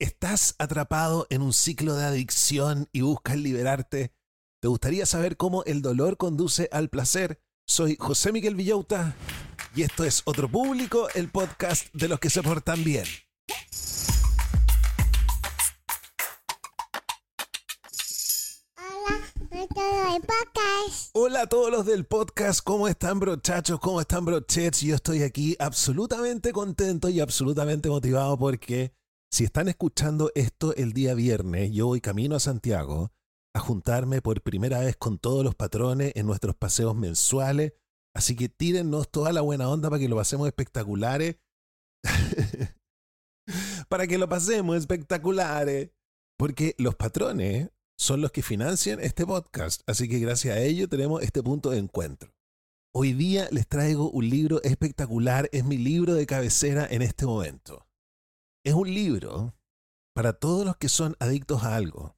¿Estás atrapado en un ciclo de adicción y buscas liberarte? ¿Te gustaría saber cómo el dolor conduce al placer? Soy José Miguel Villauta y esto es Otro Público, el podcast de los que se portan bien. Hola a todos los del podcast, ¿cómo están brochachos? ¿Cómo están brochets? Yo estoy aquí absolutamente contento y absolutamente motivado porque si están escuchando esto el día viernes, yo voy camino a Santiago a juntarme por primera vez con todos los patrones en nuestros paseos mensuales. Así que tírennos toda la buena onda para que lo pasemos espectaculares. para que lo pasemos espectaculares. Porque los patrones son los que financian este podcast. Así que gracias a ello tenemos este punto de encuentro. Hoy día les traigo un libro espectacular. Es mi libro de cabecera en este momento. Es un libro para todos los que son adictos a algo.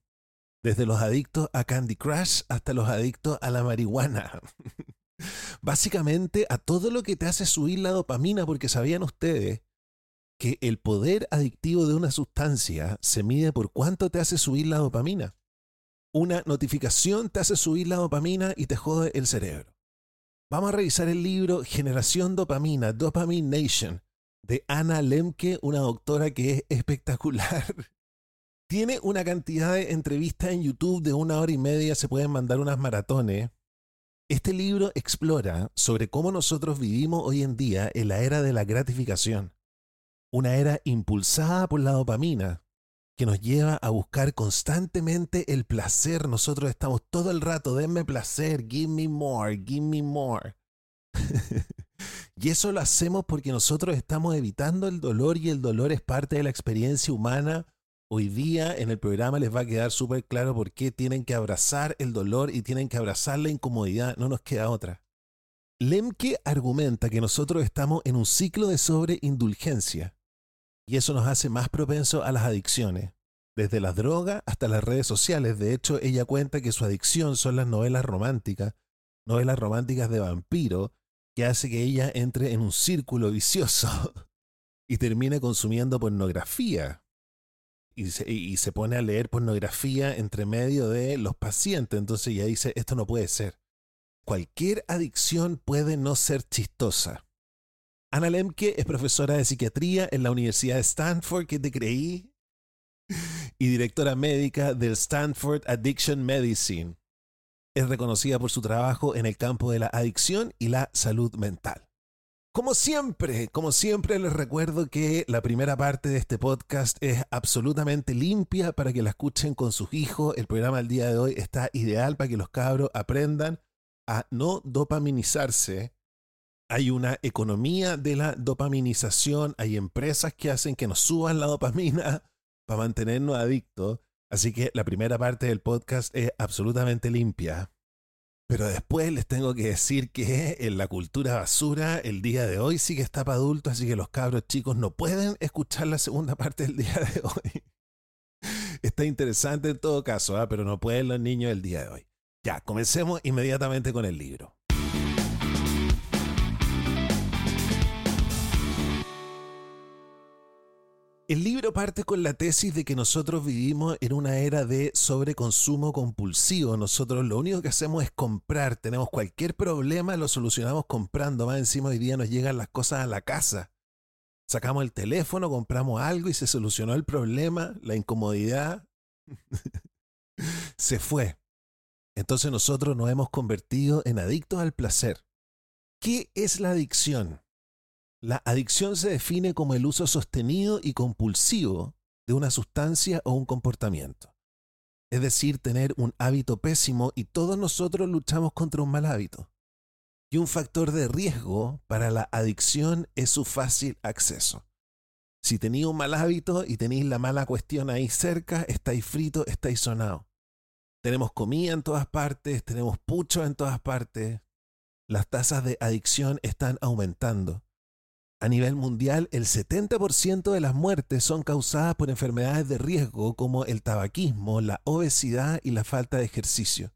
Desde los adictos a Candy Crush hasta los adictos a la marihuana. Básicamente a todo lo que te hace subir la dopamina, porque sabían ustedes que el poder adictivo de una sustancia se mide por cuánto te hace subir la dopamina. Una notificación te hace subir la dopamina y te jode el cerebro. Vamos a revisar el libro Generación Dopamina, Dopamine Nation, de Ana Lemke, una doctora que es espectacular. Tiene una cantidad de entrevistas en YouTube de una hora y media, se pueden mandar unas maratones. Este libro explora sobre cómo nosotros vivimos hoy en día en la era de la gratificación. Una era impulsada por la dopamina, que nos lleva a buscar constantemente el placer. Nosotros estamos todo el rato, denme placer, give me more, give me more. y eso lo hacemos porque nosotros estamos evitando el dolor y el dolor es parte de la experiencia humana. Hoy día en el programa les va a quedar súper claro por qué tienen que abrazar el dolor y tienen que abrazar la incomodidad. No nos queda otra. Lemke argumenta que nosotros estamos en un ciclo de sobreindulgencia y eso nos hace más propensos a las adicciones, desde las drogas hasta las redes sociales. De hecho, ella cuenta que su adicción son las novelas románticas, novelas románticas de vampiro, que hace que ella entre en un círculo vicioso y termine consumiendo pornografía. Y se, y se pone a leer pornografía entre medio de los pacientes. Entonces ella dice, esto no puede ser. Cualquier adicción puede no ser chistosa. Ana Lemke es profesora de psiquiatría en la Universidad de Stanford, que te creí, y directora médica del Stanford Addiction Medicine. Es reconocida por su trabajo en el campo de la adicción y la salud mental. Como siempre, como siempre les recuerdo que la primera parte de este podcast es absolutamente limpia para que la escuchen con sus hijos. El programa del día de hoy está ideal para que los cabros aprendan a no dopaminizarse hay una economía de la dopaminización, hay empresas que hacen que nos suban la dopamina para mantenernos adictos. Así que la primera parte del podcast es absolutamente limpia. Pero después les tengo que decir que en la cultura basura el día de hoy sí que está para adultos, así que los cabros chicos no pueden escuchar la segunda parte del día de hoy. Está interesante en todo caso, ¿ah? pero no pueden los niños el día de hoy. Ya, comencemos inmediatamente con el libro. El libro parte con la tesis de que nosotros vivimos en una era de sobreconsumo compulsivo. Nosotros lo único que hacemos es comprar. Tenemos cualquier problema, lo solucionamos comprando. Más encima hoy día nos llegan las cosas a la casa. Sacamos el teléfono, compramos algo y se solucionó el problema, la incomodidad se fue. Entonces nosotros nos hemos convertido en adictos al placer. ¿Qué es la adicción? La adicción se define como el uso sostenido y compulsivo de una sustancia o un comportamiento. Es decir, tener un hábito pésimo y todos nosotros luchamos contra un mal hábito. Y un factor de riesgo para la adicción es su fácil acceso. Si tenéis un mal hábito y tenéis la mala cuestión ahí cerca, estáis frito, estáis sonado. Tenemos comida en todas partes, tenemos pucho en todas partes. Las tasas de adicción están aumentando. A nivel mundial, el 70% de las muertes son causadas por enfermedades de riesgo como el tabaquismo, la obesidad y la falta de ejercicio.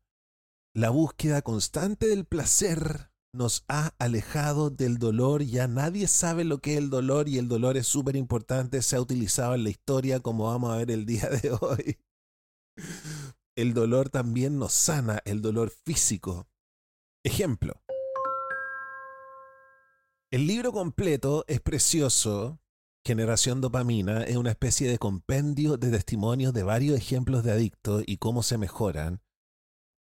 La búsqueda constante del placer nos ha alejado del dolor, ya nadie sabe lo que es el dolor y el dolor es súper importante, se ha utilizado en la historia como vamos a ver el día de hoy. El dolor también nos sana, el dolor físico. Ejemplo, el libro completo es precioso. Generación Dopamina es una especie de compendio de testimonios de varios ejemplos de adictos y cómo se mejoran.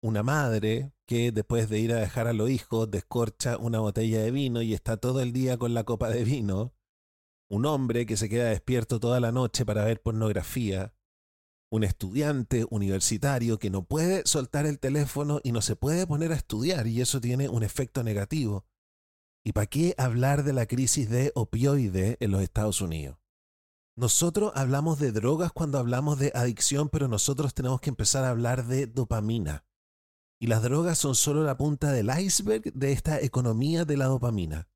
Una madre que después de ir a dejar a los hijos descorcha una botella de vino y está todo el día con la copa de vino. Un hombre que se queda despierto toda la noche para ver pornografía. Un estudiante universitario que no puede soltar el teléfono y no se puede poner a estudiar y eso tiene un efecto negativo ¿Y para qué hablar de la crisis de opioide en los Estados Unidos? Nosotros hablamos de drogas cuando hablamos de adicción, pero nosotros tenemos que empezar a hablar de dopamina. Y las drogas son solo la punta del iceberg de esta economía de la dopamina.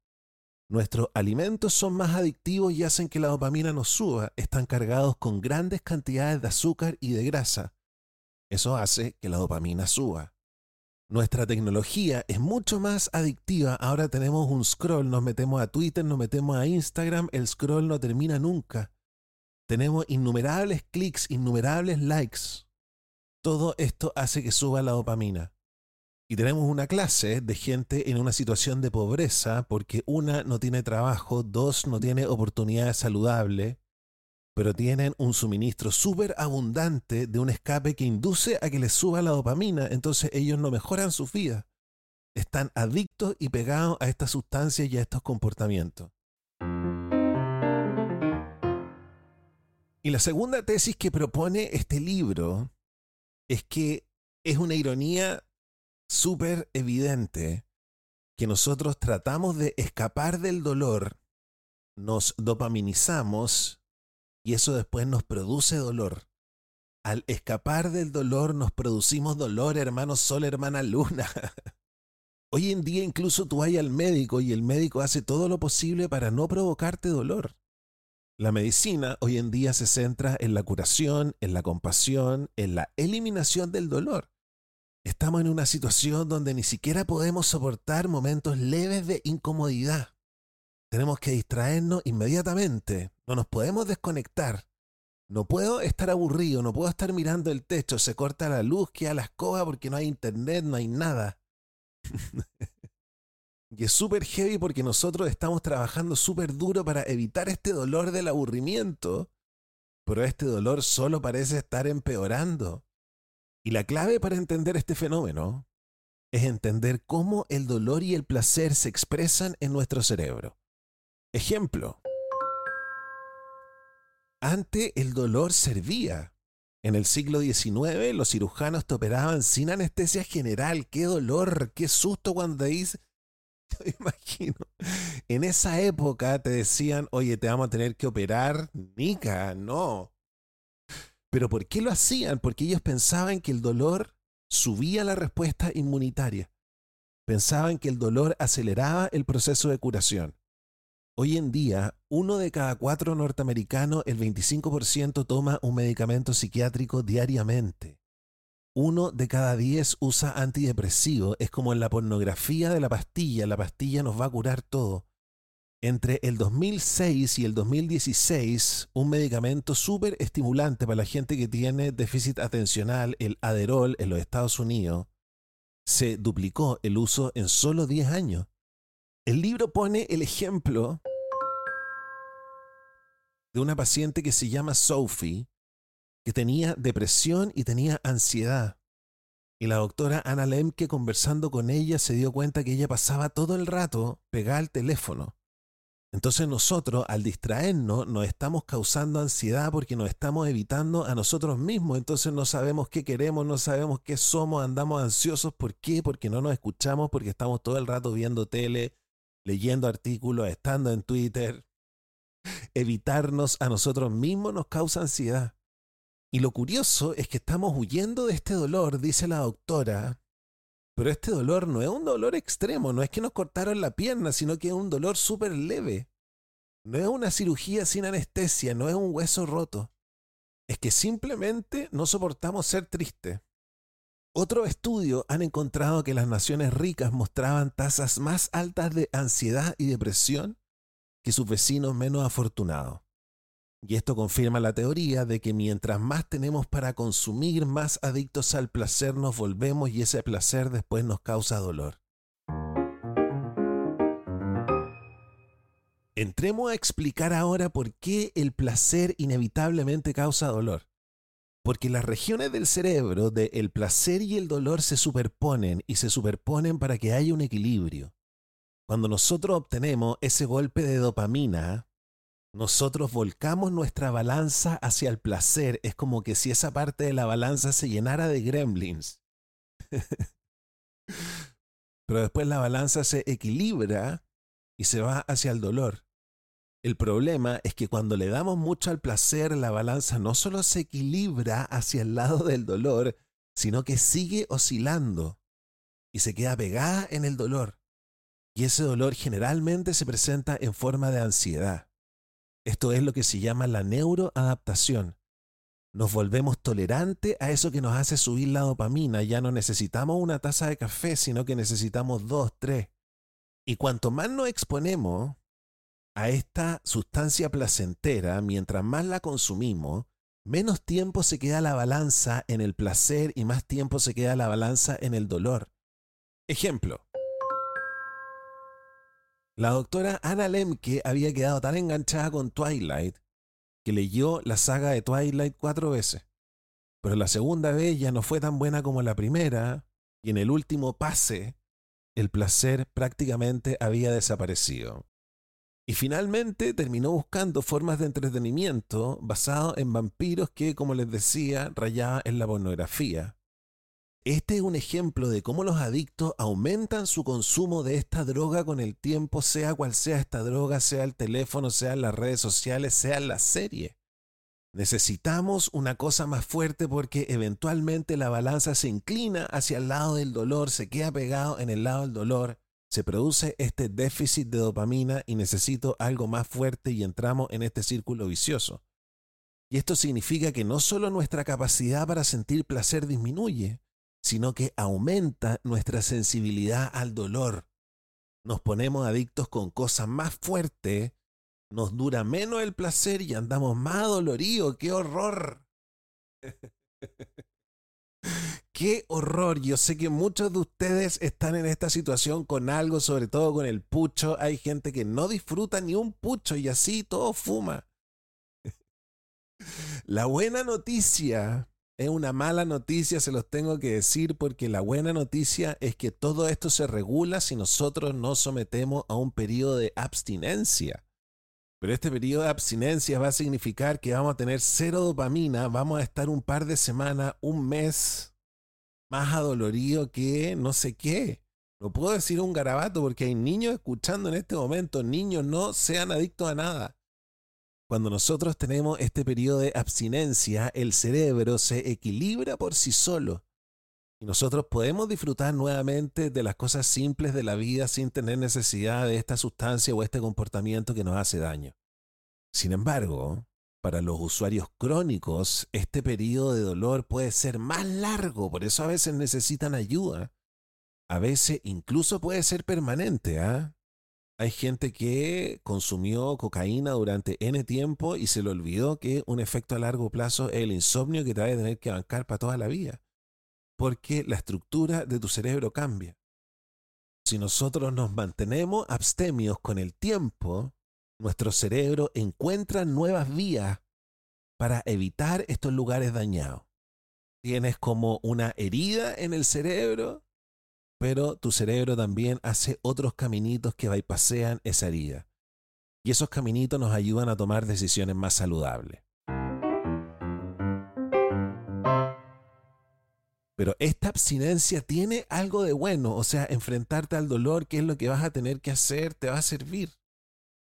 Nuestros alimentos son más adictivos y hacen que la dopamina nos suba. Están cargados con grandes cantidades de azúcar y de grasa. Eso hace que la dopamina suba. Nuestra tecnología es mucho más adictiva. Ahora tenemos un scroll, nos metemos a Twitter, nos metemos a Instagram, el scroll no termina nunca. Tenemos innumerables clics, innumerables likes. Todo esto hace que suba la dopamina. Y tenemos una clase de gente en una situación de pobreza porque una no tiene trabajo, dos no tiene oportunidades saludables, pero tienen un suministro súper abundante de un escape que induce a que les suba la dopamina, entonces ellos no mejoran su vida. Están adictos y pegados a estas sustancias y a estos comportamientos. Y la segunda tesis que propone este libro es que es una ironía súper evidente que nosotros tratamos de escapar del dolor, nos dopaminizamos y eso después nos produce dolor. Al escapar del dolor nos producimos dolor, hermano sol, hermana luna. Hoy en día incluso tú vas al médico y el médico hace todo lo posible para no provocarte dolor. La medicina hoy en día se centra en la curación, en la compasión, en la eliminación del dolor. Estamos en una situación donde ni siquiera podemos soportar momentos leves de incomodidad. Tenemos que distraernos inmediatamente. No nos podemos desconectar. No puedo estar aburrido, no puedo estar mirando el techo, se corta la luz, queda la escoba porque no hay internet, no hay nada. y es súper heavy porque nosotros estamos trabajando súper duro para evitar este dolor del aburrimiento, pero este dolor solo parece estar empeorando. Y la clave para entender este fenómeno es entender cómo el dolor y el placer se expresan en nuestro cerebro. Ejemplo. Antes el dolor servía. En el siglo XIX los cirujanos te operaban sin anestesia general. ¡Qué dolor! ¡Qué susto cuando te dice... Yo imagino. En esa época te decían, oye, te vamos a tener que operar. Nica, no. Pero ¿por qué lo hacían? Porque ellos pensaban que el dolor subía la respuesta inmunitaria. Pensaban que el dolor aceleraba el proceso de curación. Hoy en día, uno de cada cuatro norteamericanos, el 25% toma un medicamento psiquiátrico diariamente. Uno de cada diez usa antidepresivo. Es como en la pornografía de la pastilla. La pastilla nos va a curar todo. Entre el 2006 y el 2016, un medicamento súper estimulante para la gente que tiene déficit atencional, el Aderol, en los Estados Unidos, se duplicó el uso en solo 10 años. El libro pone el ejemplo de una paciente que se llama Sophie, que tenía depresión y tenía ansiedad. Y la doctora Ana Lemke conversando con ella se dio cuenta que ella pasaba todo el rato pegada al teléfono. Entonces nosotros, al distraernos, nos estamos causando ansiedad porque nos estamos evitando a nosotros mismos. Entonces no sabemos qué queremos, no sabemos qué somos, andamos ansiosos. ¿Por qué? Porque no nos escuchamos, porque estamos todo el rato viendo tele, leyendo artículos, estando en Twitter. Evitarnos a nosotros mismos nos causa ansiedad. Y lo curioso es que estamos huyendo de este dolor, dice la doctora, pero este dolor no es un dolor extremo, no es que nos cortaron la pierna, sino que es un dolor súper leve. No es una cirugía sin anestesia, no es un hueso roto. Es que simplemente no soportamos ser tristes. Otro estudio han encontrado que las naciones ricas mostraban tasas más altas de ansiedad y depresión que sus vecinos menos afortunados. Y esto confirma la teoría de que mientras más tenemos para consumir, más adictos al placer nos volvemos y ese placer después nos causa dolor. Entremos a explicar ahora por qué el placer inevitablemente causa dolor. Porque las regiones del cerebro del el placer y el dolor se superponen y se superponen para que haya un equilibrio. Cuando nosotros obtenemos ese golpe de dopamina, nosotros volcamos nuestra balanza hacia el placer. Es como que si esa parte de la balanza se llenara de gremlins. Pero después la balanza se equilibra y se va hacia el dolor. El problema es que cuando le damos mucho al placer, la balanza no solo se equilibra hacia el lado del dolor, sino que sigue oscilando y se queda pegada en el dolor. Y ese dolor generalmente se presenta en forma de ansiedad. Esto es lo que se llama la neuroadaptación. Nos volvemos tolerantes a eso que nos hace subir la dopamina. Ya no necesitamos una taza de café, sino que necesitamos dos, tres. Y cuanto más nos exponemos a esta sustancia placentera, mientras más la consumimos, menos tiempo se queda la balanza en el placer y más tiempo se queda la balanza en el dolor. Ejemplo, la doctora Anna Lemke había quedado tan enganchada con Twilight que leyó la saga de Twilight cuatro veces. Pero la segunda vez ya no fue tan buena como la primera, y en el último pase, el placer prácticamente había desaparecido. Y finalmente terminó buscando formas de entretenimiento basado en vampiros que, como les decía, rayaban en la pornografía. Este es un ejemplo de cómo los adictos aumentan su consumo de esta droga con el tiempo, sea cual sea esta droga, sea el teléfono, sea las redes sociales, sea la serie. Necesitamos una cosa más fuerte porque eventualmente la balanza se inclina hacia el lado del dolor, se queda pegado en el lado del dolor, se produce este déficit de dopamina y necesito algo más fuerte y entramos en este círculo vicioso. Y esto significa que no solo nuestra capacidad para sentir placer disminuye, sino que aumenta nuestra sensibilidad al dolor. Nos ponemos adictos con cosas más fuertes, nos dura menos el placer y andamos más doloridos. ¡Qué horror! ¡Qué horror! Yo sé que muchos de ustedes están en esta situación con algo, sobre todo con el pucho. Hay gente que no disfruta ni un pucho y así todo fuma. La buena noticia es una mala noticia, se los tengo que decir, porque la buena noticia es que todo esto se regula si nosotros nos sometemos a un periodo de abstinencia. Pero este periodo de abstinencia va a significar que vamos a tener cero dopamina, vamos a estar un par de semanas, un mes más adolorido que no sé qué. No puedo decir un garabato porque hay niños escuchando en este momento. Niños no sean adictos a nada. Cuando nosotros tenemos este periodo de abstinencia, el cerebro se equilibra por sí solo. Y nosotros podemos disfrutar nuevamente de las cosas simples de la vida sin tener necesidad de esta sustancia o este comportamiento que nos hace daño. Sin embargo, para los usuarios crónicos, este periodo de dolor puede ser más largo, por eso a veces necesitan ayuda. A veces incluso puede ser permanente. ¿ah? Hay gente que consumió cocaína durante N tiempo y se le olvidó que un efecto a largo plazo es el insomnio que te va a tener que bancar para toda la vida porque la estructura de tu cerebro cambia. Si nosotros nos mantenemos abstemios con el tiempo, nuestro cerebro encuentra nuevas vías para evitar estos lugares dañados. Tienes como una herida en el cerebro, pero tu cerebro también hace otros caminitos que bypasean esa herida. Y esos caminitos nos ayudan a tomar decisiones más saludables. Pero esta abstinencia tiene algo de bueno, o sea, enfrentarte al dolor, qué es lo que vas a tener que hacer, te va a servir.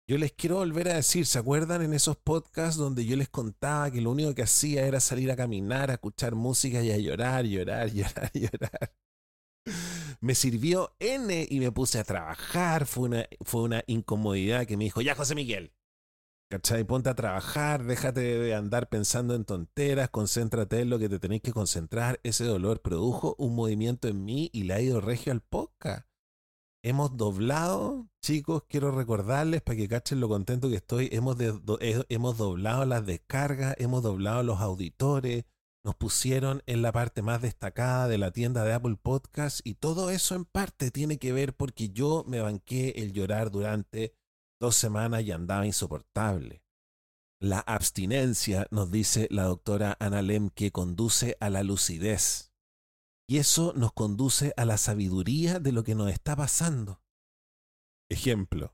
Yo les quiero volver a decir, ¿se acuerdan en esos podcasts donde yo les contaba que lo único que hacía era salir a caminar, a escuchar música y a llorar, llorar, llorar, llorar? Me sirvió N y me puse a trabajar, fue una, fue una incomodidad que me dijo, ya José Miguel, ¿Cachai? Ponte a trabajar, déjate de andar pensando en tonteras, concéntrate en lo que te tenéis que concentrar. Ese dolor produjo un movimiento en mí y le ha ido regio al podcast. Hemos doblado, chicos, quiero recordarles para que cachen lo contento que estoy. Hemos, hemos doblado las descargas, hemos doblado los auditores, nos pusieron en la parte más destacada de la tienda de Apple Podcast y todo eso en parte tiene que ver porque yo me banqué el llorar durante dos semanas y andaba insoportable. La abstinencia, nos dice la doctora Ana Lem, que conduce a la lucidez. Y eso nos conduce a la sabiduría de lo que nos está pasando. Ejemplo.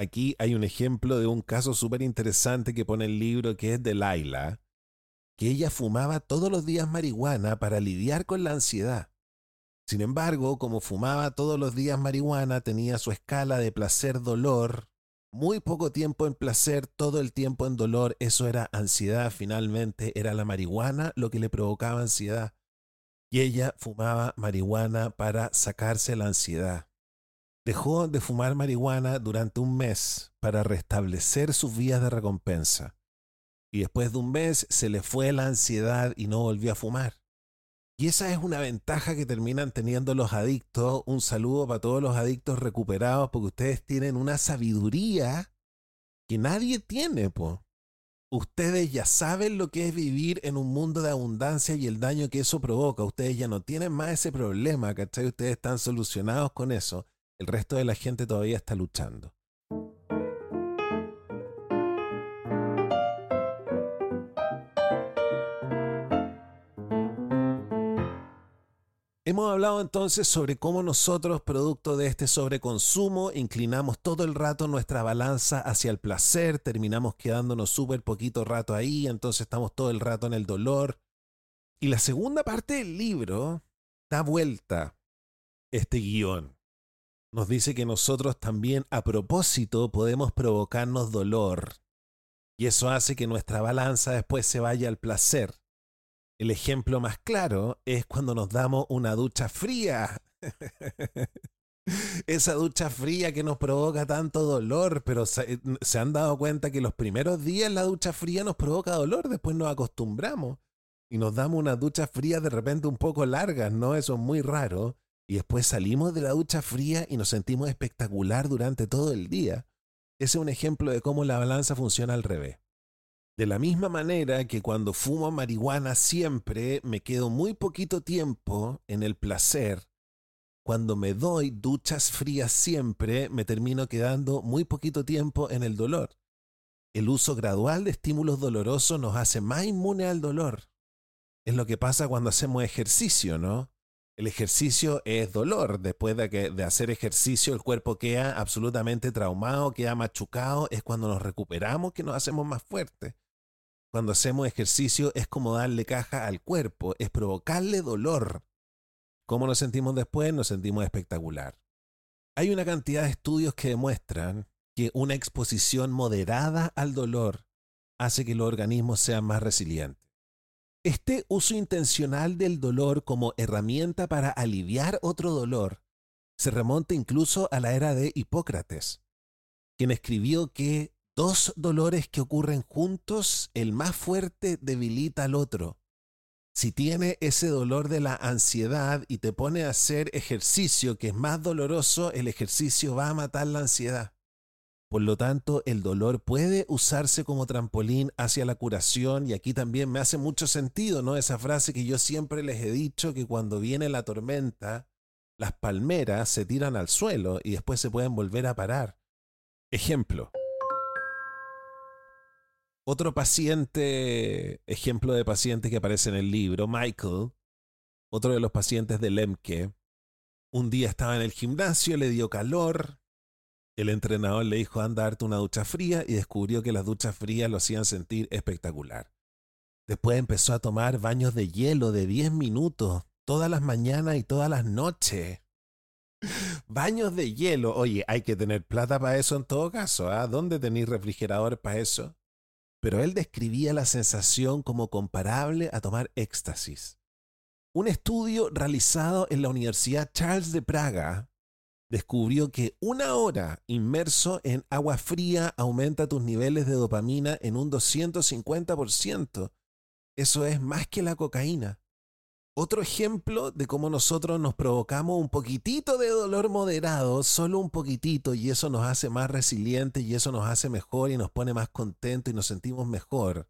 Aquí hay un ejemplo de un caso súper interesante que pone el libro que es de Laila, que ella fumaba todos los días marihuana para lidiar con la ansiedad. Sin embargo, como fumaba todos los días marihuana, tenía su escala de placer-dolor. Muy poco tiempo en placer, todo el tiempo en dolor. Eso era ansiedad. Finalmente era la marihuana lo que le provocaba ansiedad. Y ella fumaba marihuana para sacarse la ansiedad. Dejó de fumar marihuana durante un mes para restablecer sus vías de recompensa. Y después de un mes se le fue la ansiedad y no volvió a fumar. Y esa es una ventaja que terminan teniendo los adictos. Un saludo para todos los adictos recuperados, porque ustedes tienen una sabiduría que nadie tiene, po. Ustedes ya saben lo que es vivir en un mundo de abundancia y el daño que eso provoca. Ustedes ya no tienen más ese problema, ¿cachai? Ustedes están solucionados con eso. El resto de la gente todavía está luchando. Hemos hablado entonces sobre cómo nosotros, producto de este sobreconsumo, inclinamos todo el rato nuestra balanza hacia el placer, terminamos quedándonos súper poquito rato ahí, entonces estamos todo el rato en el dolor. Y la segunda parte del libro da vuelta este guion. Nos dice que nosotros también a propósito podemos provocarnos dolor. Y eso hace que nuestra balanza después se vaya al placer. El ejemplo más claro es cuando nos damos una ducha fría. Esa ducha fría que nos provoca tanto dolor, pero se, han dado cuenta que los primeros días la ducha fría nos provoca dolor, después nos acostumbramos y nos damos una ducha fría de repente un poco largas, ¿no? Eso es muy raro. Y después salimos de la ducha fría y nos sentimos espectacular durante todo el día. Ese es un ejemplo de cómo la balanza funciona al revés. De la misma manera que cuando fumo marihuana siempre me quedo muy poquito tiempo en el placer, cuando me doy duchas frías siempre me termino quedando muy poquito tiempo en el dolor. El uso gradual de estímulos dolorosos nos hace más inmune al dolor. Es lo que pasa cuando hacemos ejercicio, ¿no? El ejercicio es dolor. Después de, que, de hacer ejercicio el cuerpo queda absolutamente traumado, queda machucado. Es cuando nos recuperamos que nos hacemos más fuertes cuando hacemos ejercicio es como darle caja al cuerpo, es provocarle dolor. ¿Cómo nos sentimos después? Nos sentimos espectacular. Hay una cantidad de estudios que demuestran que una exposición moderada al dolor hace que los organismos sean más resilientes. Este uso intencional del dolor como herramienta para aliviar otro dolor se remonta incluso a la era de Hipócrates, quien escribió que dos dolores que ocurren juntos, el más fuerte debilita al otro. Si tiene ese dolor de la ansiedad y te pone a hacer ejercicio que es más doloroso, el ejercicio va a matar la ansiedad. Por lo tanto, el dolor puede usarse como trampolín hacia la curación y aquí también me hace mucho sentido, ¿no? Esa frase que yo siempre les he dicho que cuando viene la tormenta, las palmeras se tiran al suelo y después se pueden volver a parar. Ejemplo. Otro paciente, ejemplo de paciente que aparece en el libro, Michael, otro de los pacientes de Lemke, un día estaba en el gimnasio, le dio calor, el entrenador le dijo, anda a una ducha fría y descubrió que las duchas frías lo hacían sentir espectacular. Después empezó a tomar baños de hielo de 10 minutos, todas las mañanas y todas las noches. Baños de hielo. Oye, hay que tener plata para eso en todo caso. ¿ah? ¿Dónde tenéis refrigerador para eso? Pero él describía la sensación como comparable a tomar éxtasis. Un estudio realizado en la Universidad Charles de Praga descubrió que una hora inmerso en agua fría aumenta tus niveles de dopamina en un 250%. Eso es más que la cocaína. Otro ejemplo de cómo nosotros nos provocamos un poquitito de dolor moderado, solo un poquitito, y eso nos hace más resilientes y eso nos hace mejor y nos pone más contentos y nos sentimos mejor,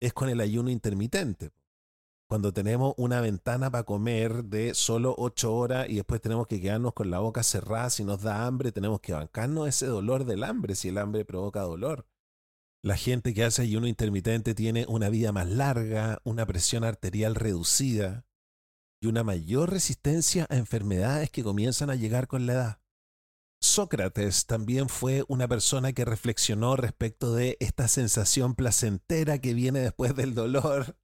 es con el ayuno intermitente cuando tenemos una ventana para comer de solo ocho horas y después tenemos que quedarnos con la boca cerrada si nos da hambre, tenemos que bancarnos ese dolor del hambre si el hambre provoca dolor. La gente que hace ayuno intermitente tiene una vida más larga, una presión arterial reducida y una mayor resistencia a enfermedades que comienzan a llegar con la edad. Sócrates también fue una persona que reflexionó respecto de esta sensación placentera que viene después del dolor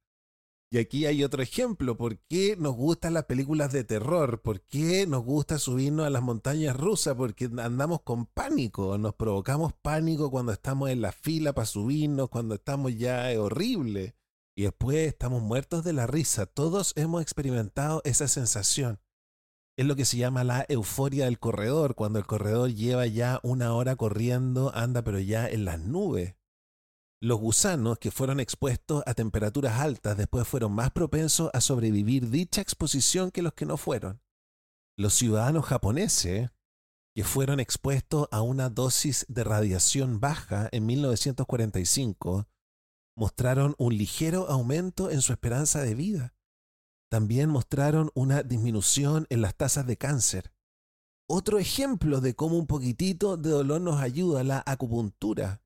y aquí hay otro ejemplo. ¿Por qué nos gustan las películas de terror? ¿Por qué nos gusta subirnos a las montañas rusas? Porque andamos con pánico. Nos provocamos pánico cuando estamos en la fila para subirnos, cuando estamos ya es horrible. Y después estamos muertos de la risa. Todos hemos experimentado esa sensación. Es lo que se llama la euforia del corredor, cuando el corredor lleva ya una hora corriendo, anda pero ya en las nubes. Los gusanos que fueron expuestos a temperaturas altas después fueron más propensos a sobrevivir dicha exposición que los que no fueron. Los ciudadanos japoneses que fueron expuestos a una dosis de radiación baja en 1945 mostraron un ligero aumento en su esperanza de vida. También mostraron una disminución en las tasas de cáncer. Otro ejemplo de cómo un poquitito de dolor nos ayuda la acupuntura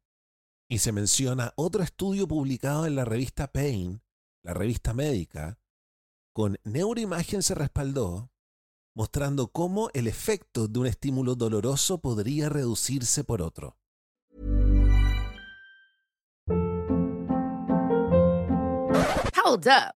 y se menciona otro estudio publicado en la revista Pain, la revista médica, con neuroimagen se respaldó, mostrando cómo el efecto de un estímulo doloroso podría reducirse por otro. Hold up.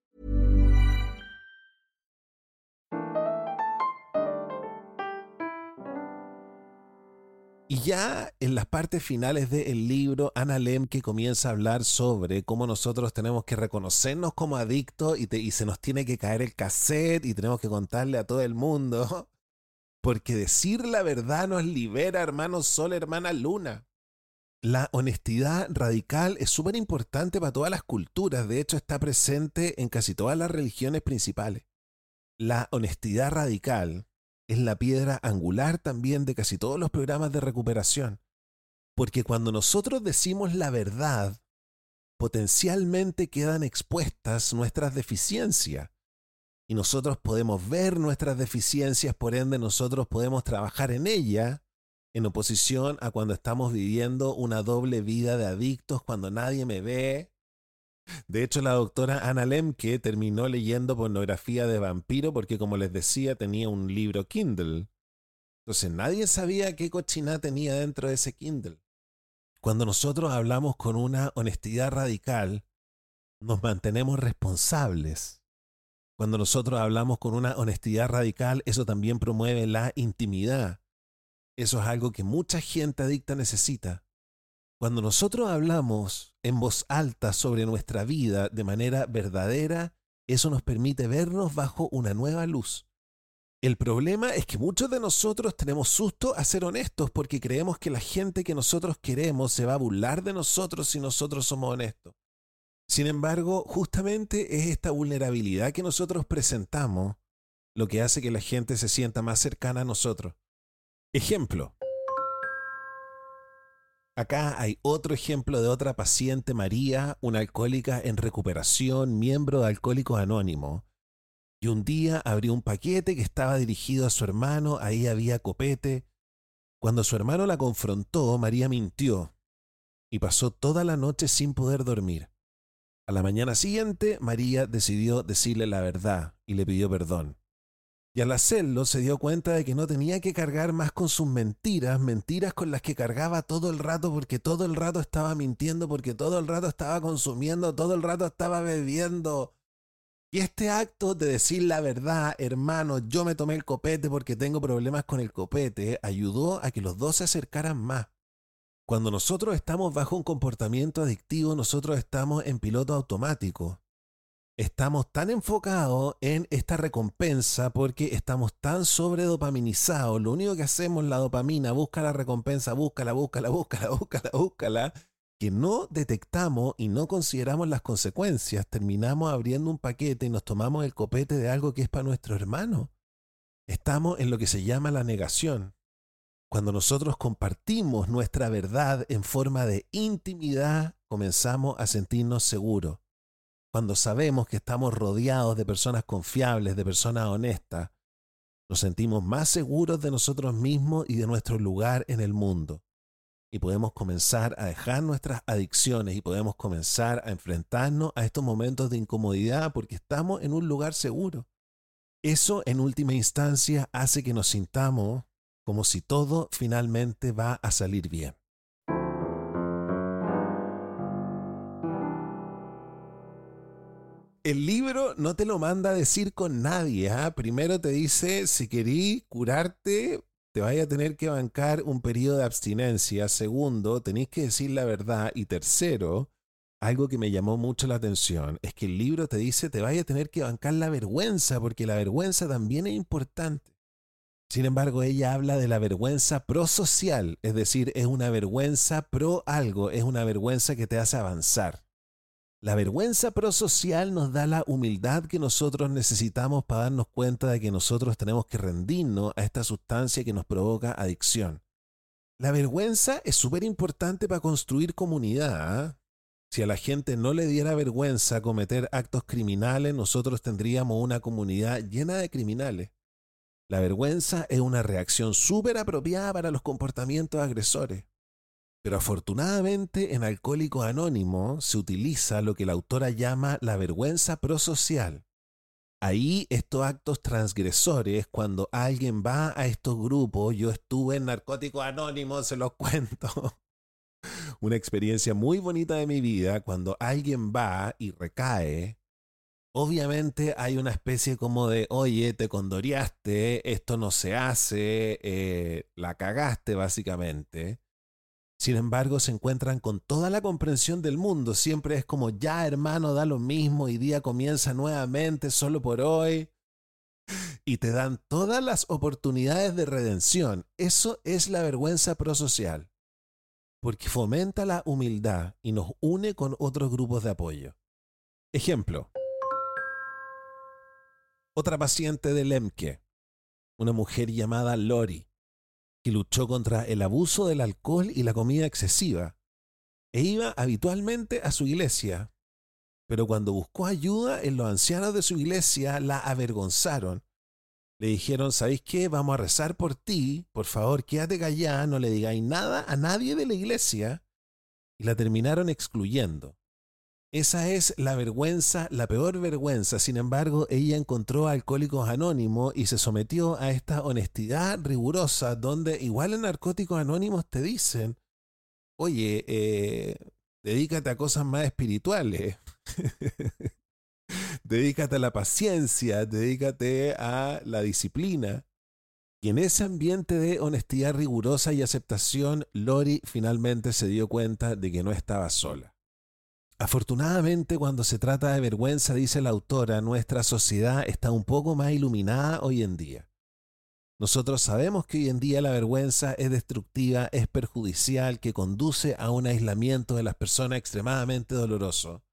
Y ya en las partes finales del libro, Ana Lemke comienza a hablar sobre cómo nosotros tenemos que reconocernos como adictos y, y se nos tiene que caer el cassette y tenemos que contarle a todo el mundo. Porque decir la verdad nos libera, hermano Sol, hermana Luna. La honestidad radical es súper importante para todas las culturas. De hecho, está presente en casi todas las religiones principales. la honestidad radical es la piedra angular también de casi todos los programas de recuperación. Porque cuando nosotros decimos la verdad, potencialmente quedan expuestas nuestras deficiencias. Y nosotros podemos ver nuestras deficiencias, por ende nosotros podemos trabajar en ella, en oposición a cuando estamos viviendo una doble vida de adictos, cuando nadie me ve. De hecho, la doctora Ana Lemke terminó leyendo pornografía de vampiro porque, como les decía, tenía un libro Kindle. Entonces nadie sabía qué cochina tenía dentro de ese Kindle. Cuando nosotros hablamos con una honestidad radical, nos mantenemos responsables. Cuando nosotros hablamos con una honestidad radical, eso también promueve la intimidad. Eso es algo que mucha gente adicta necesita. Cuando nosotros hablamos en voz alta sobre nuestra vida de manera verdadera, eso nos permite vernos bajo una nueva luz. El problema es que muchos de nosotros tenemos susto a ser honestos porque creemos que la gente que nosotros queremos se va a burlar de nosotros si nosotros somos honestos. Sin embargo, justamente es esta vulnerabilidad que nosotros presentamos lo que hace que la gente se sienta más cercana a nosotros. Ejemplo. Acá hay otro ejemplo de otra paciente, María, una alcohólica en recuperación, miembro de Alcohólicos Anónimos, y un día abrió un paquete que estaba dirigido a su hermano, ahí había copete. Cuando su hermano la confrontó, María mintió y pasó toda la noche sin poder dormir. A la mañana siguiente, María decidió decirle la verdad y le pidió perdón. Y al hacerlo se dio cuenta de que no tenía que cargar más con sus mentiras, mentiras con las que cargaba todo el rato porque todo el rato estaba mintiendo, porque todo el rato estaba consumiendo, todo el rato estaba bebiendo. Y este acto de decir la verdad, hermano, yo me tomé el copete porque tengo problemas con el copete, ayudó a que los dos se acercaran más. Cuando nosotros estamos bajo un comportamiento adictivo, nosotros estamos en piloto automático. Estamos tan enfocados en esta recompensa porque estamos tan sobredopaminizados. Lo único que hacemos la dopamina, busca la recompensa, búscala, búscala, búscala, búscala, búscala, que no detectamos y no consideramos las consecuencias, terminamos abriendo un paquete y nos tomamos el copete de algo que es para nuestro hermano. Estamos en lo que se llama la negación. Cuando nosotros compartimos nuestra verdad en forma de intimidad, comenzamos a sentirnos seguros. Cuando sabemos que estamos rodeados de personas confiables, de personas honestas, nos sentimos más seguros de nosotros mismos y de nuestro lugar en el mundo y podemos comenzar a dejar nuestras adicciones y podemos comenzar a enfrentarnos a estos momentos de incomodidad porque estamos en un lugar seguro. Eso en última instancia hace que nos sintamos como si todo finalmente va a salir bien. El libro no te lo manda a decir con nadie. ¿ah? Primero te dice, si querís curarte, te vaya a tener que bancar un periodo de abstinencia. Segundo, tenéis que decir la verdad. Y tercero, algo que me llamó mucho la atención es que el libro te dice te vaya a tener que bancar la vergüenza, porque la vergüenza también es importante. Sin embargo, ella habla de la vergüenza prosocial, es decir, es una vergüenza pro algo, es una vergüenza que te hace avanzar. La vergüenza prosocial nos da la humildad que nosotros necesitamos para darnos cuenta de que nosotros tenemos que rendirnos a esta sustancia que nos provoca adicción. La vergüenza es súper importante para construir comunidad. ¿ah? Si a la gente no le diera vergüenza cometer actos criminales, nosotros tendríamos una comunidad llena de criminales. La vergüenza es una reacción súper apropiada para los comportamientos agresores. Pero afortunadamente en Alcohólico Anónimo se utiliza lo que la autora llama la vergüenza prosocial. Ahí estos actos transgresores, cuando alguien va a estos grupos, yo estuve en Narcótico Anónimo, se los cuento. Una experiencia muy bonita de mi vida, cuando alguien va y recae, obviamente hay una especie como de, oye, te condoriaste, esto no se hace, eh, la cagaste básicamente. Sin embargo, se encuentran con toda la comprensión del mundo. Siempre es como, ya hermano, da lo mismo y día comienza nuevamente solo por hoy. Y te dan todas las oportunidades de redención. Eso es la vergüenza prosocial. Porque fomenta la humildad y nos une con otros grupos de apoyo. Ejemplo. otra paciente de Lemke, una mujer llamada Lori, que luchó contra el abuso del alcohol y la comida excesiva, e iba habitualmente a su iglesia, pero cuando buscó ayuda en los ancianos de su iglesia la avergonzaron. Le dijeron, ¿sabéis qué? Vamos a rezar por ti, por favor, quédate callada, no le digáis nada a nadie de la iglesia. Y la terminaron excluyendo. Esa es la vergüenza, la peor vergüenza. Sin embargo, ella encontró Alcohólicos Anónimos y se sometió a esta honestidad rigurosa, donde igual en Narcóticos Anónimos te dicen, oye, eh, dedícate a cosas más espirituales. dedícate a la paciencia, dedícate a la disciplina. Y en ese ambiente de honestidad rigurosa y aceptación, Lori finalmente se dio cuenta de que no estaba sola. Afortunadamente, cuando se trata de vergüenza, dice la autora, nuestra sociedad está un poco más iluminada hoy en día. Nosotros sabemos que hoy en día la vergüenza es destructiva, es perjudicial, que conduce a un aislamiento de las personas extremadamente doloroso.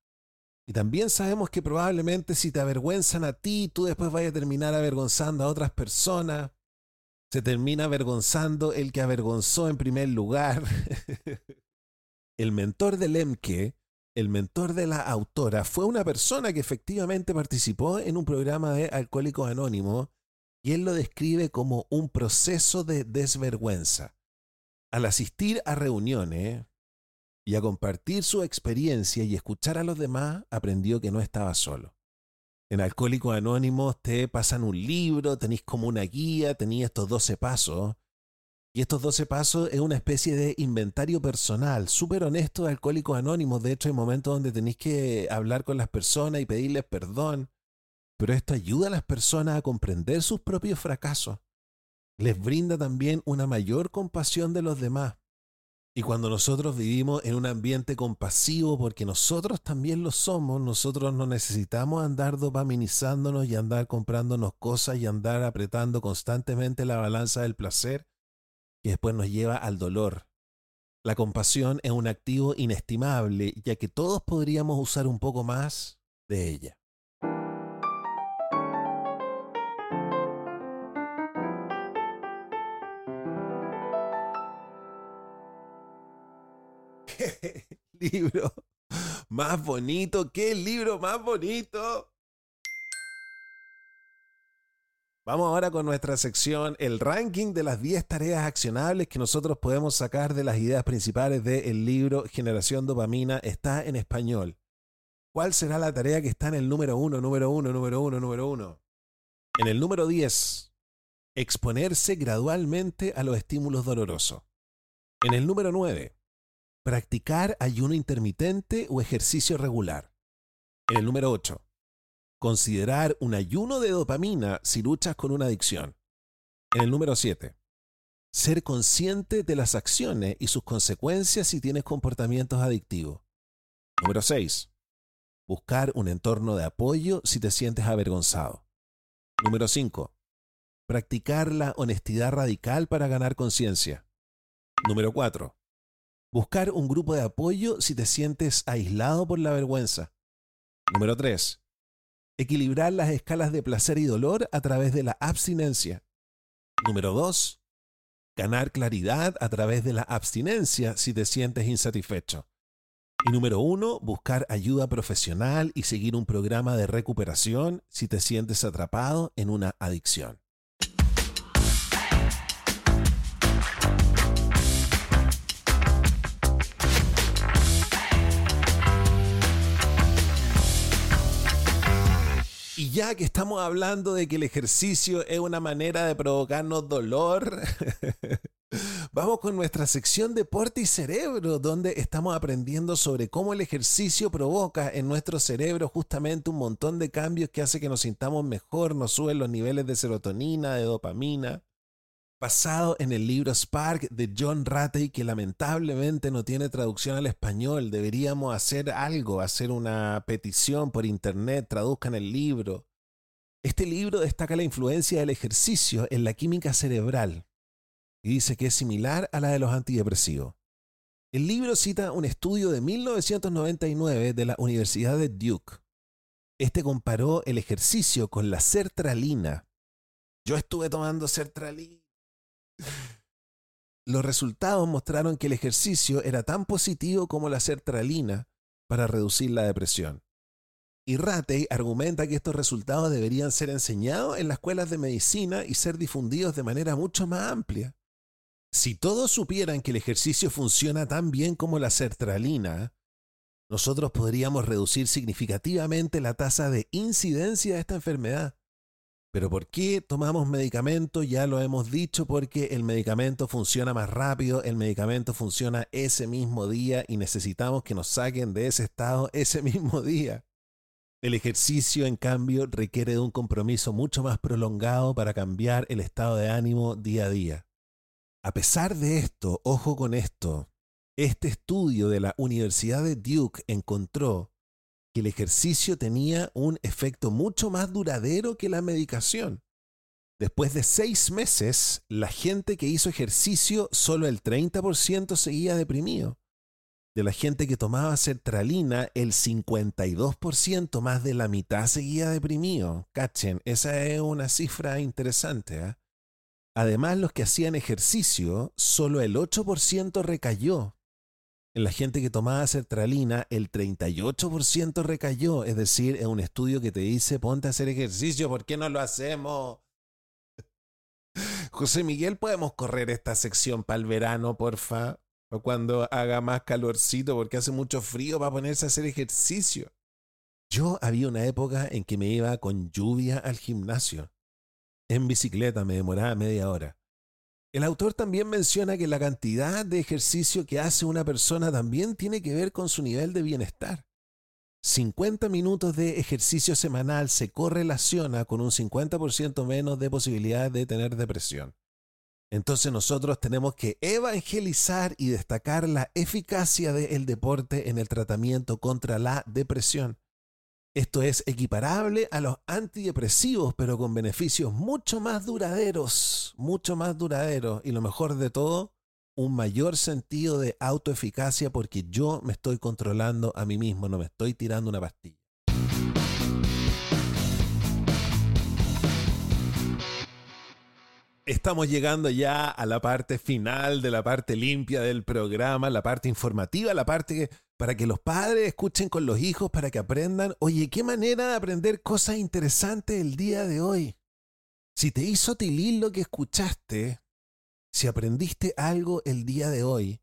Y también sabemos que probablemente si te avergüenzan a ti, tú después vayas a terminar avergonzando a otras personas. Se termina avergonzando el que avergonzó en primer lugar. el mentor de Lemke el mentor de la autora, fue una persona que efectivamente participó en un programa de Alcohólicos Anónimos y él lo describe como un proceso de desvergüenza. Al asistir a reuniones y a compartir su experiencia y escuchar a los demás, aprendió que no estaba solo. En Alcohólicos Anónimos te pasan un libro, tenéis como una guía, tenéis estos 12 pasos y estos 12 pasos es una especie de inventario personal, súper honesto de Alcohólicos Anónimos. De hecho, hay momentos donde tenéis que hablar con las personas y pedirles perdón. Pero esto ayuda a las personas a comprender sus propios fracasos. Les brinda también una mayor compasión de los demás. Y cuando nosotros vivimos en un ambiente compasivo, porque nosotros también lo somos, nosotros no necesitamos andar dopaminizándonos y andar comprándonos cosas y andar apretando constantemente la balanza del placer que después nos lleva al dolor. La compasión es un activo inestimable, ya que todos podríamos usar un poco más de ella. ¿Qué libro más bonito? ¿Qué libro más bonito? Vamos ahora con nuestra sección, el ranking de las 10 tareas accionables que nosotros podemos sacar de las ideas principales del libro Generación Dopamina. Está en español. ¿Cuál será la tarea que está en el número 1, número 1, número 1, número 1? En el número 10, exponerse gradualmente a los estímulos dolorosos. En el número 9, practicar ayuno intermitente o ejercicio regular. En el número 8, Considerar un ayuno de dopamina si luchas con una adicción. En el número 7. Ser consciente de las acciones y sus consecuencias si tienes comportamientos adictivos. Número 6. Buscar un entorno de apoyo si te sientes avergonzado. Número 5. Practicar la honestidad radical para ganar conciencia. Número 4. Buscar un grupo de apoyo si te sientes aislado por la vergüenza. Número 3 Equilibrar las escalas de placer y dolor a través de la abstinencia. Número 2. Ganar claridad a través de la abstinencia si te sientes insatisfecho. Y número 1. Buscar ayuda profesional y seguir un programa de recuperación si te sientes atrapado en una adicción. Ya que estamos hablando de que el ejercicio es una manera de provocarnos dolor, vamos con nuestra sección Deporte y Cerebro, donde estamos aprendiendo sobre cómo el ejercicio provoca en nuestro cerebro justamente un montón de cambios que hace que nos sintamos mejor, nos suben los niveles de serotonina, de dopamina basado en el libro Spark de John Ratey, que lamentablemente no tiene traducción al español. Deberíamos hacer algo, hacer una petición por internet, traduzcan el libro. Este libro destaca la influencia del ejercicio en la química cerebral y dice que es similar a la de los antidepresivos. El libro cita un estudio de 1999 de la Universidad de Duke, Este comparó el ejercicio con la sertralina. Yo estuve tomando sertralina. Los resultados mostraron que el ejercicio era tan positivo como la sertralina para reducir la depresión. Y Ratey argumenta que estos resultados deberían ser enseñados en las escuelas de medicina y ser difundidos de manera mucho más amplia. Si todos supieran que el ejercicio funciona tan bien como la sertralina, nosotros podríamos reducir significativamente la tasa de incidencia de esta enfermedad. Pero ¿por qué tomamos medicamento? Ya lo hemos dicho, porque el medicamento funciona más rápido, el medicamento funciona ese mismo día y necesitamos que nos saquen de ese estado ese mismo día. El ejercicio, en cambio, requiere de un compromiso mucho más prolongado para cambiar el estado de ánimo día a día. A pesar de esto, ojo con esto, este estudio de la Universidad de Duke encontró que el ejercicio tenía un efecto mucho más duradero que la medicación. Después de seis meses, la gente que hizo ejercicio, solo el 30% seguía deprimido. De la gente que tomaba sertralina, el 52% más de la mitad seguía deprimido. Cachen, esa es una cifra interesante. ¿eh? Además, los que hacían ejercicio, solo el 8% recayó en la gente que tomaba sertralina, el 38% recayó. Es decir, es un estudio que te dice, ponte a hacer ejercicio, ¿por qué no lo hacemos? José Miguel, ¿podemos correr esta sección para el verano, porfa? O cuando haga más calorcito, porque hace mucho frío para ponerse a hacer ejercicio. Yo había una época en que me iba con lluvia al gimnasio. En bicicleta me demoraba media hora. El autor también menciona que la cantidad de ejercicio que hace una persona también tiene que ver con su nivel de bienestar. 50 minutos de ejercicio semanal se correlaciona con un 50% menos de posibilidades de tener depresión. Entonces nosotros tenemos que evangelizar y destacar la eficacia del deporte en el tratamiento contra la depresión. Esto es equiparable a los antidepresivos, pero con beneficios mucho más duraderos, mucho más duraderos. Y lo mejor de todo, un mayor sentido de autoeficacia porque yo me estoy controlando a mí mismo, no me estoy tirando una pastilla. Estamos llegando ya a la parte final de la parte limpia del programa, la parte informativa, la parte para que los padres escuchen con los hijos, para que aprendan, oye, qué manera de aprender cosas interesantes el día de hoy. Si te hizo tilir lo que escuchaste, si aprendiste algo el día de hoy,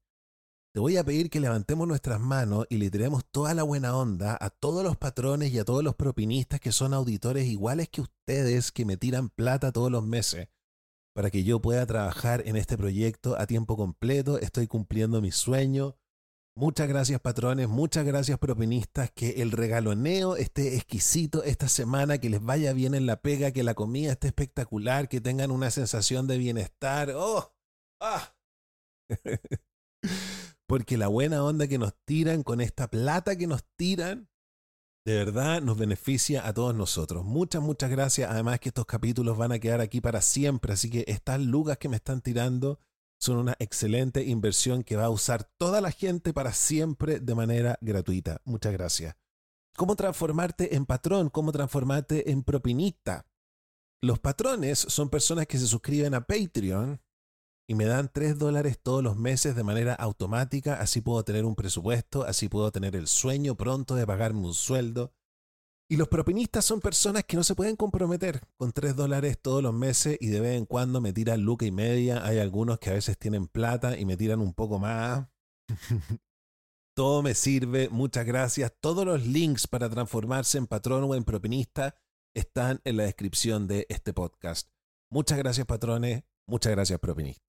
te voy a pedir que levantemos nuestras manos y le tiremos toda la buena onda a todos los patrones y a todos los propinistas que son auditores iguales que ustedes que me tiran plata todos los meses para que yo pueda trabajar en este proyecto a tiempo completo. Estoy cumpliendo mi sueño. Muchas gracias patrones, muchas gracias propinistas, que el regaloneo esté exquisito esta semana, que les vaya bien en la pega, que la comida esté espectacular, que tengan una sensación de bienestar. ¡Oh! ¡Ah! Porque la buena onda que nos tiran con esta plata que nos tiran de verdad nos beneficia a todos nosotros. Muchas, muchas gracias. Además que estos capítulos van a quedar aquí para siempre, así que estas lugas que me están tirando son una excelente inversión que va a usar toda la gente para siempre de manera gratuita. Muchas gracias. ¿Cómo transformarte en patrón? ¿Cómo transformarte en propinista? Los patrones son personas que se suscriben a Patreon y me dan 3 dólares todos los meses de manera automática, así puedo tener un presupuesto, así puedo tener el sueño pronto de pagarme un sueldo. Y los propinistas son personas que no se pueden comprometer con 3 dólares todos los meses y de vez en cuando me tiran luca y media. Hay algunos que a veces tienen plata y me tiran un poco más. Todo me sirve, muchas gracias. Todos los links para transformarse en patrón o en propinista están en la descripción de este podcast. Muchas gracias patrones, muchas gracias propinistas.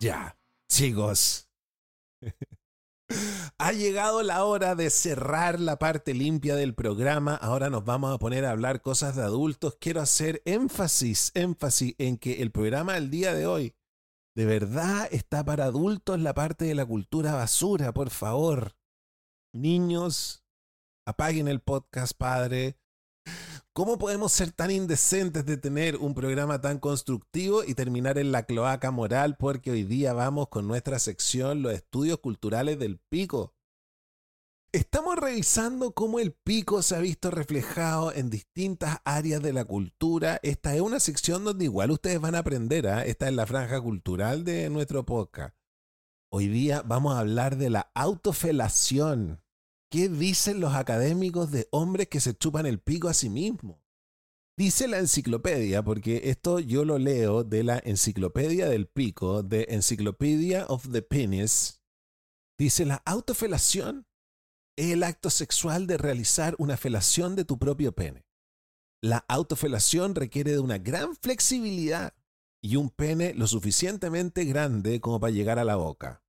Ya, chicos. Ha llegado la hora de cerrar la parte limpia del programa. Ahora nos vamos a poner a hablar cosas de adultos. Quiero hacer énfasis, énfasis en que el programa del día de hoy de verdad está para adultos la parte de la cultura basura, por favor. Niños, apaguen el podcast, padre. ¿Cómo podemos ser tan indecentes de tener un programa tan constructivo y terminar en la cloaca moral? Porque hoy día vamos con nuestra sección Los estudios culturales del pico. Estamos revisando cómo el pico se ha visto reflejado en distintas áreas de la cultura. Esta es una sección donde igual ustedes van a aprender. ¿ah? Esta es la franja cultural de nuestro podcast. Hoy día vamos a hablar de la autofelación. ¿Qué dicen los académicos de hombres que se chupan el pico a sí mismos? Dice la enciclopedia, porque esto yo lo leo de la enciclopedia del pico, de Encyclopedia of the Penis. Dice la autofelación es el acto sexual de realizar una felación de tu propio pene. La autofelación requiere de una gran flexibilidad y un pene lo suficientemente grande como para llegar a la boca.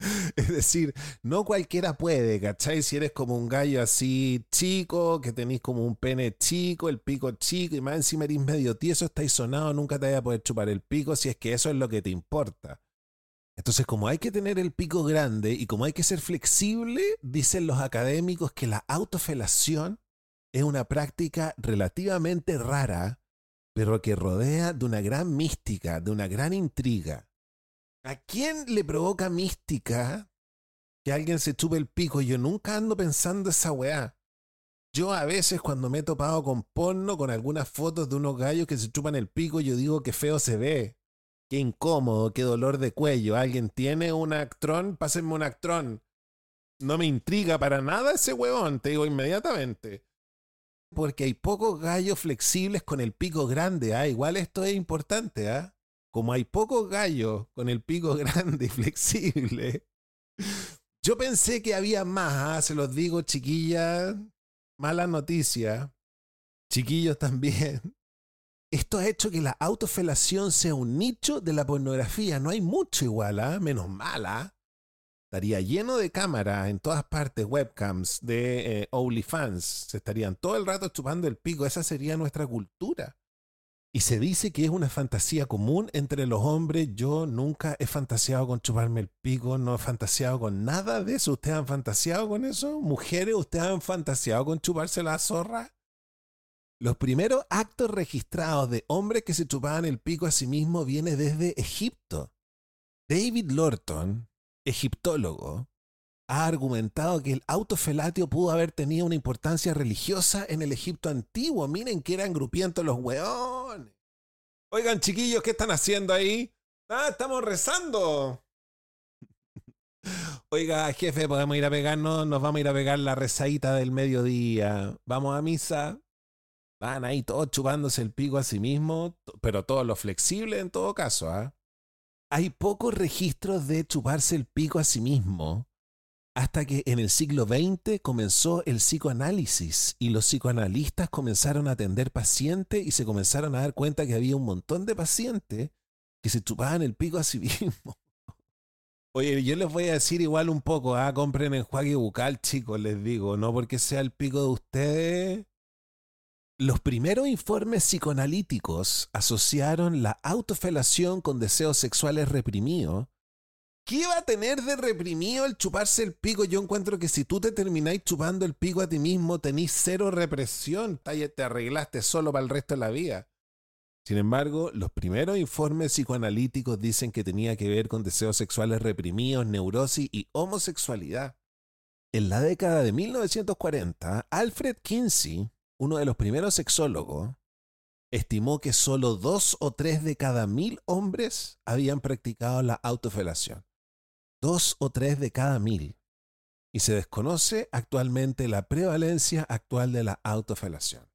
Es decir, no cualquiera puede, ¿cachai? Si eres como un gallo así chico, que tenéis como un pene chico, el pico chico, y más encima eres medio tieso, estáis sonado, nunca te vaya a poder chupar el pico si es que eso es lo que te importa. Entonces, como hay que tener el pico grande y como hay que ser flexible, dicen los académicos que la autofelación es una práctica relativamente rara, pero que rodea de una gran mística, de una gran intriga. ¿A quién le provoca mística que alguien se chupe el pico? Yo nunca ando pensando esa weá. Yo a veces cuando me he topado con porno, con algunas fotos de unos gallos que se chupan el pico, yo digo que feo se ve. Qué incómodo, qué dolor de cuello. ¿Alguien tiene un actrón? Pásenme un actrón. No me intriga para nada ese huevón, te digo inmediatamente. Porque hay pocos gallos flexibles con el pico grande, ¿ah? Igual esto es importante, ¿ah? Como hay pocos gallos con el pico grande y flexible. Yo pensé que había más, ¿ah? Se los digo, chiquillas. Mala noticia. Chiquillos también. Esto ha hecho que la autofelación sea un nicho de la pornografía. No hay mucho igual, ¿ah? menos mala. Estaría lleno de cámaras en todas partes, webcams de eh, OnlyFans. Se estarían todo el rato chupando el pico. Esa sería nuestra cultura. Y se dice que es una fantasía común entre los hombres. Yo nunca he fantaseado con chuparme el pico, no he fantaseado con nada de eso. ¿Ustedes han fantaseado con eso? Mujeres, ¿ustedes han fantaseado con chuparse la zorra? Los primeros actos registrados de hombres que se chupaban el pico a sí mismos viene desde Egipto. David Lorton, egiptólogo, ha argumentado que el autofelatio pudo haber tenido una importancia religiosa en el Egipto antiguo. Miren que eran grupientos los weones. Oigan, chiquillos, ¿qué están haciendo ahí? Ah, estamos rezando. Oiga, jefe, podemos ir a pegarnos, nos vamos a ir a pegar la rezadita del mediodía. Vamos a misa. Van ahí todos chupándose el pico a sí mismos, pero todo lo flexible en todo caso. ¿ah? Hay pocos registros de chuparse el pico a sí mismo hasta que en el siglo XX comenzó el psicoanálisis y los psicoanalistas comenzaron a atender pacientes y se comenzaron a dar cuenta que había un montón de pacientes que se chupaban el pico a sí mismos. Oye, yo les voy a decir igual un poco, ah, compren enjuague bucal, chicos, les digo, no porque sea el pico de ustedes, los primeros informes psicoanalíticos asociaron la autofelación con deseos sexuales reprimidos. ¿Qué va a tener de reprimido el chuparse el pico? Yo encuentro que si tú te termináis chupando el pico a ti mismo, tenés cero represión, te arreglaste solo para el resto de la vida. Sin embargo, los primeros informes psicoanalíticos dicen que tenía que ver con deseos sexuales reprimidos, neurosis y homosexualidad. En la década de 1940, Alfred Kinsey uno de los primeros sexólogos, estimó que solo dos o tres de cada mil hombres habían practicado la autofelación. Dos o tres de cada mil. Y se desconoce actualmente la prevalencia actual de la autofelación.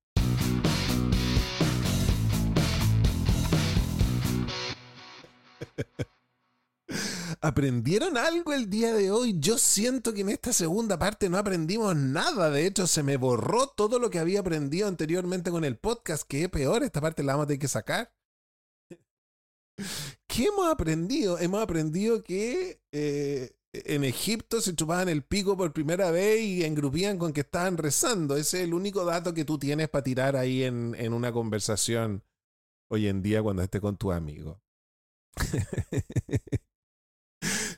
¿Aprendieron algo el día de hoy? Yo siento que en esta segunda parte no aprendimos nada. De hecho, se me borró todo lo que había aprendido anteriormente con el podcast, que es peor. Esta parte la vamos a tener que sacar. ¿Qué hemos aprendido? Hemos aprendido que eh, en Egipto se chupaban el pico por primera vez y engrupían con que estaban rezando. Ese es el único dato que tú tienes para tirar ahí en, una conversación hoy en día cuando esté con tu amigo.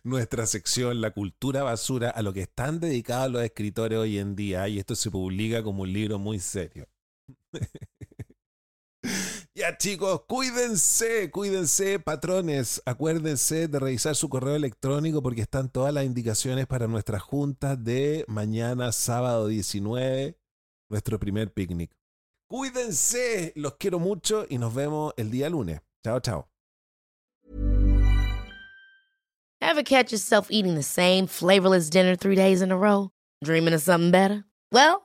nuestra sección, la cultura basura, a lo que están dedicados los escritores hoy en día, y esto se publica como un libro muy serio. Ya chicos, cuídense, cuídense, patrones. Acuérdense de revisar su correo electrónico porque están todas las indicaciones para nuestra junta de mañana, sábado 19, nuestro primer picnic. Cuídense, los quiero mucho y nos vemos el día lunes. Chao, chao. Ever catch yourself eating the same flavorless dinner three days in a row? Dreaming of something better? Well,